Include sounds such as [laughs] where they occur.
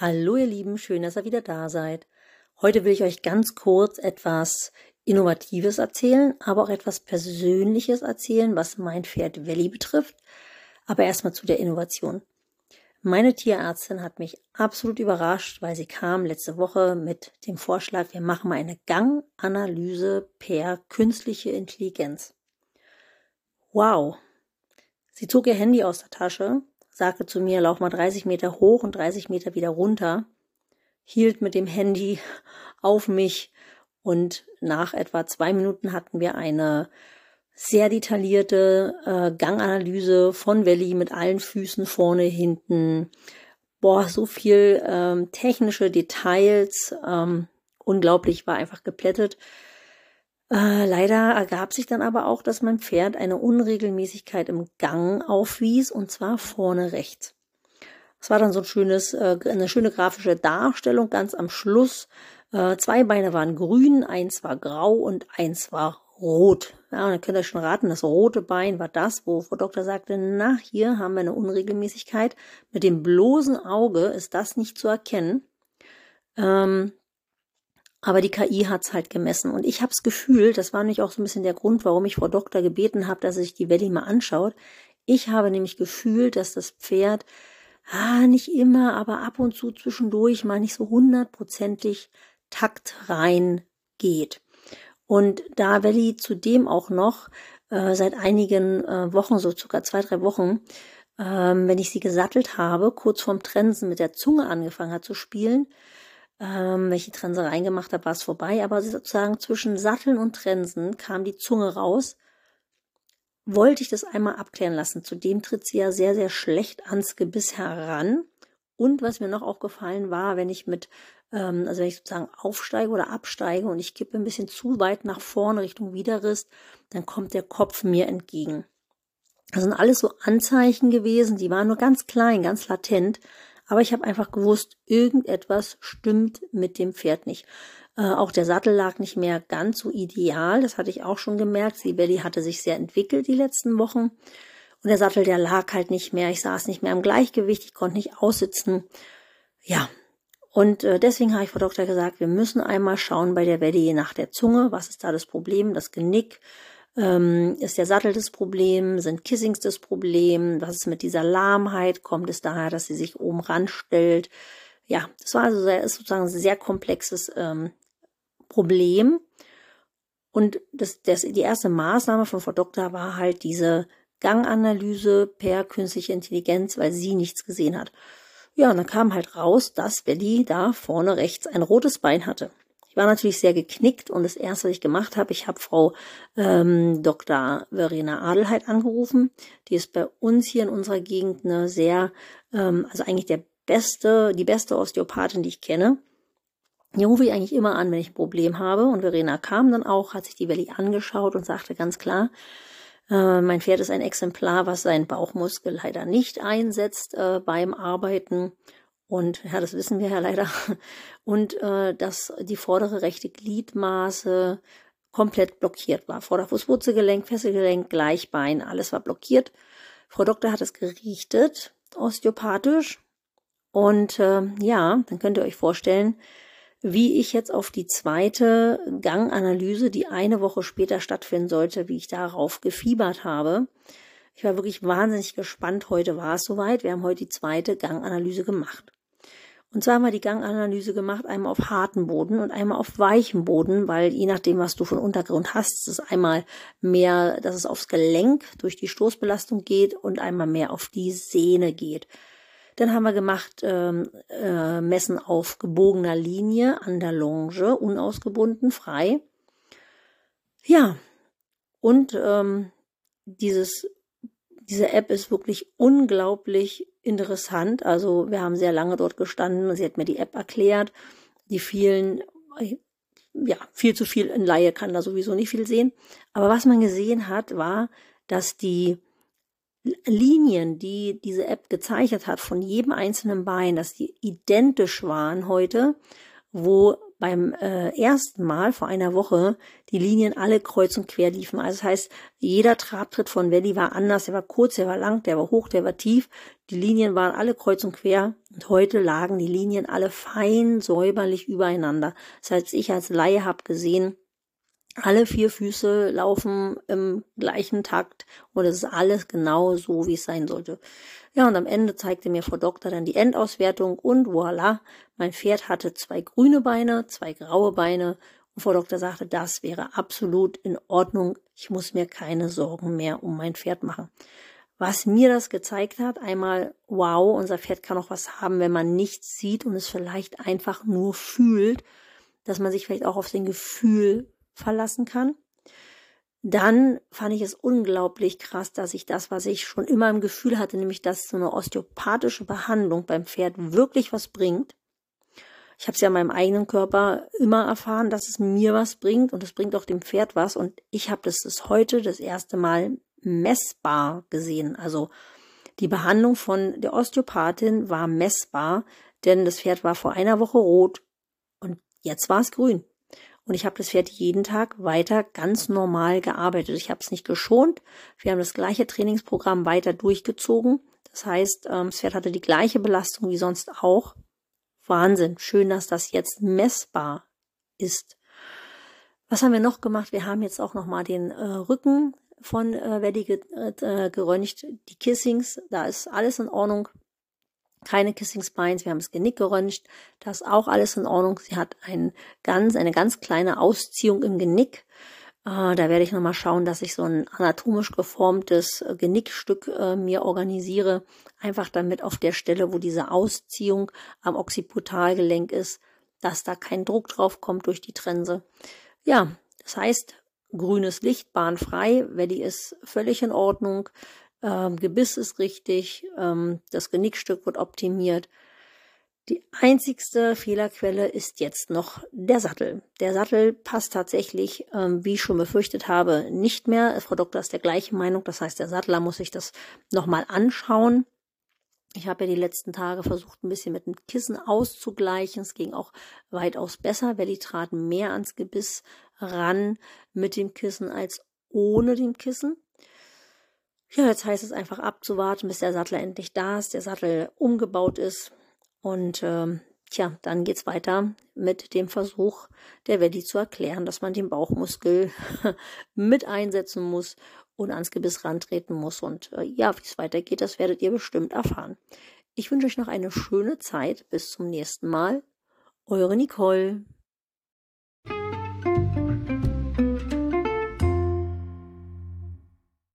Hallo ihr Lieben, schön, dass ihr wieder da seid. Heute will ich euch ganz kurz etwas Innovatives erzählen, aber auch etwas Persönliches erzählen, was mein Pferd Welli betrifft. Aber erstmal zu der Innovation. Meine Tierärztin hat mich absolut überrascht, weil sie kam letzte Woche mit dem Vorschlag, wir machen mal eine Ganganalyse per künstliche Intelligenz. Wow. Sie zog ihr Handy aus der Tasche sagte zu mir, lauf mal 30 Meter hoch und 30 Meter wieder runter, hielt mit dem Handy auf mich und nach etwa zwei Minuten hatten wir eine sehr detaillierte äh, Ganganalyse von Valley mit allen Füßen vorne, hinten. Boah, so viel ähm, technische Details. Ähm, unglaublich, war einfach geplättet. Äh, leider ergab sich dann aber auch, dass mein Pferd eine Unregelmäßigkeit im Gang aufwies und zwar vorne rechts. Es war dann so ein schönes, äh, eine schöne grafische Darstellung ganz am Schluss. Äh, zwei Beine waren grün, eins war grau und eins war rot. Ja, und dann könnt ihr schon raten, das rote Bein war das, wo Frau Doktor sagte, na, hier haben wir eine Unregelmäßigkeit. Mit dem bloßen Auge ist das nicht zu erkennen. Ähm, aber die KI hat's halt gemessen. Und ich habe das Gefühl, das war nämlich auch so ein bisschen der Grund, warum ich Frau Doktor gebeten habe, dass er sich die Valley mal anschaut. Ich habe nämlich gefühlt, dass das Pferd, ah, nicht immer, aber ab und zu zwischendurch mal nicht so hundertprozentig taktrein geht. Und da Valley zudem auch noch äh, seit einigen äh, Wochen, so circa zwei, drei Wochen, ähm, wenn ich sie gesattelt habe, kurz vorm Trensen mit der Zunge angefangen hat zu spielen, ähm, die Trense reingemacht habe, war es vorbei. Aber sozusagen zwischen Satteln und Trensen kam die Zunge raus. Wollte ich das einmal abklären lassen. Zudem tritt sie ja sehr, sehr schlecht ans Gebiss heran. Und was mir noch aufgefallen war, wenn ich mit, ähm, also wenn ich sozusagen aufsteige oder absteige und ich kippe ein bisschen zu weit nach vorne Richtung Widerrist, dann kommt der Kopf mir entgegen. Das sind alles so Anzeichen gewesen, die waren nur ganz klein, ganz latent, aber ich habe einfach gewusst, irgendetwas stimmt mit dem Pferd nicht. Äh, auch der Sattel lag nicht mehr ganz so ideal. Das hatte ich auch schon gemerkt. Sibeli hatte sich sehr entwickelt die letzten Wochen. Und der Sattel, der lag halt nicht mehr. Ich saß nicht mehr im Gleichgewicht. Ich konnte nicht aussitzen. Ja. Und äh, deswegen habe ich Frau Doktor gesagt, wir müssen einmal schauen bei der Welle nach der Zunge. Was ist da das Problem? Das Genick. Ähm, ist der Sattel das Problem? Sind Kissings das Problem? Was ist mit dieser Lahmheit? Kommt es daher, dass sie sich oben ranstellt? Ja, das war also sehr, ist sozusagen ein sehr komplexes ähm, Problem. Und das, das, die erste Maßnahme von Frau Doktor war halt diese Ganganalyse per künstliche Intelligenz, weil sie nichts gesehen hat. Ja, und dann kam halt raus, dass Belly da vorne rechts ein rotes Bein hatte. Ich war natürlich sehr geknickt und das erste, was ich gemacht habe, ich habe Frau ähm, Dr. Verena Adelheid angerufen. Die ist bei uns hier in unserer Gegend eine sehr, ähm, also eigentlich der beste, die beste Osteopathin, die ich kenne. Die rufe ich eigentlich immer an, wenn ich ein Problem habe. Und Verena kam dann auch, hat sich die Valley angeschaut und sagte ganz klar, äh, mein Pferd ist ein Exemplar, was seinen Bauchmuskel leider nicht einsetzt äh, beim Arbeiten. Und ja, das wissen wir ja leider. Und äh, dass die vordere rechte Gliedmaße komplett blockiert war. Vorderfußwurzelgelenk, Fesselgelenk, Gleichbein, alles war blockiert. Frau Doktor hat es gerichtet, osteopathisch. Und äh, ja, dann könnt ihr euch vorstellen, wie ich jetzt auf die zweite Ganganalyse, die eine Woche später stattfinden sollte, wie ich darauf gefiebert habe. Ich war wirklich wahnsinnig gespannt. Heute war es soweit. Wir haben heute die zweite Ganganalyse gemacht. Und zwar haben wir die Ganganalyse gemacht, einmal auf harten Boden und einmal auf weichem Boden, weil je nachdem, was du von Untergrund hast, ist es einmal mehr, dass es aufs Gelenk durch die Stoßbelastung geht und einmal mehr auf die Sehne geht. Dann haben wir gemacht ähm, äh, Messen auf gebogener Linie an der Longe, unausgebunden, frei. Ja, und ähm, dieses diese App ist wirklich unglaublich interessant. Also wir haben sehr lange dort gestanden sie hat mir die App erklärt. Die vielen, ja, viel zu viel in Laie kann da sowieso nicht viel sehen. Aber was man gesehen hat, war, dass die Linien, die diese App gezeichnet hat von jedem einzelnen Bein, dass die identisch waren heute, wo beim äh, ersten Mal vor einer Woche die Linien alle kreuz und quer liefen. Also das heißt, jeder Trabtritt von Valley war anders. Der war kurz, der war lang, der war hoch, der war tief. Die Linien waren alle kreuz und quer. Und heute lagen die Linien alle fein säuberlich übereinander. Das heißt, ich als Laie habe gesehen, alle vier Füße laufen im gleichen Takt und es ist alles genau so, wie es sein sollte. Ja, und am Ende zeigte mir Frau Doktor dann die Endauswertung und voilà, mein Pferd hatte zwei grüne Beine, zwei graue Beine und Frau Doktor sagte, das wäre absolut in Ordnung. Ich muss mir keine Sorgen mehr um mein Pferd machen. Was mir das gezeigt hat, einmal, wow, unser Pferd kann auch was haben, wenn man nichts sieht und es vielleicht einfach nur fühlt, dass man sich vielleicht auch auf sein Gefühl verlassen kann. Dann fand ich es unglaublich krass, dass ich das, was ich schon immer im Gefühl hatte, nämlich dass so eine osteopathische Behandlung beim Pferd wirklich was bringt. Ich habe es ja in meinem eigenen Körper immer erfahren, dass es mir was bringt und es bringt auch dem Pferd was. Und ich habe das, das heute das erste Mal messbar gesehen. Also die Behandlung von der Osteopathin war messbar, denn das Pferd war vor einer Woche rot und jetzt war es grün. Und ich habe das Pferd jeden Tag weiter ganz normal gearbeitet. Ich habe es nicht geschont. Wir haben das gleiche Trainingsprogramm weiter durchgezogen. Das heißt, ähm, das Pferd hatte die gleiche Belastung wie sonst auch. Wahnsinn. Schön, dass das jetzt messbar ist. Was haben wir noch gemacht? Wir haben jetzt auch noch mal den äh, Rücken von äh, Weddy ge äh, geröntgt. Die Kissings, da ist alles in Ordnung keine Kissing Spines, wir haben das Genick geröntgt, da ist auch alles in Ordnung. Sie hat ein ganz, eine ganz kleine Ausziehung im Genick. Äh, da werde ich nochmal schauen, dass ich so ein anatomisch geformtes äh, Genickstück äh, mir organisiere. Einfach damit auf der Stelle, wo diese Ausziehung am Occiputalgelenk ist, dass da kein Druck drauf kommt durch die Trense. Ja, das heißt, grünes Licht, bahnfrei, Valley ist völlig in Ordnung. Ähm, Gebiss ist richtig, ähm, das Genickstück wird optimiert. Die einzigste Fehlerquelle ist jetzt noch der Sattel. Der Sattel passt tatsächlich, ähm, wie ich schon befürchtet habe, nicht mehr. Frau Doktor ist der gleichen Meinung. Das heißt, der Sattler muss sich das nochmal anschauen. Ich habe ja die letzten Tage versucht, ein bisschen mit dem Kissen auszugleichen. Es ging auch weitaus besser. Welli trat mehr ans Gebiss ran mit dem Kissen als ohne dem Kissen. Ja, jetzt heißt es einfach abzuwarten, bis der Sattel endlich da ist, der Sattel umgebaut ist. Und ähm, tja, dann geht's weiter mit dem Versuch der Weddy zu erklären, dass man den Bauchmuskel [laughs] mit einsetzen muss und ans Gebiss rantreten muss. Und äh, ja, wie es weitergeht, das werdet ihr bestimmt erfahren. Ich wünsche euch noch eine schöne Zeit. Bis zum nächsten Mal. Eure Nicole.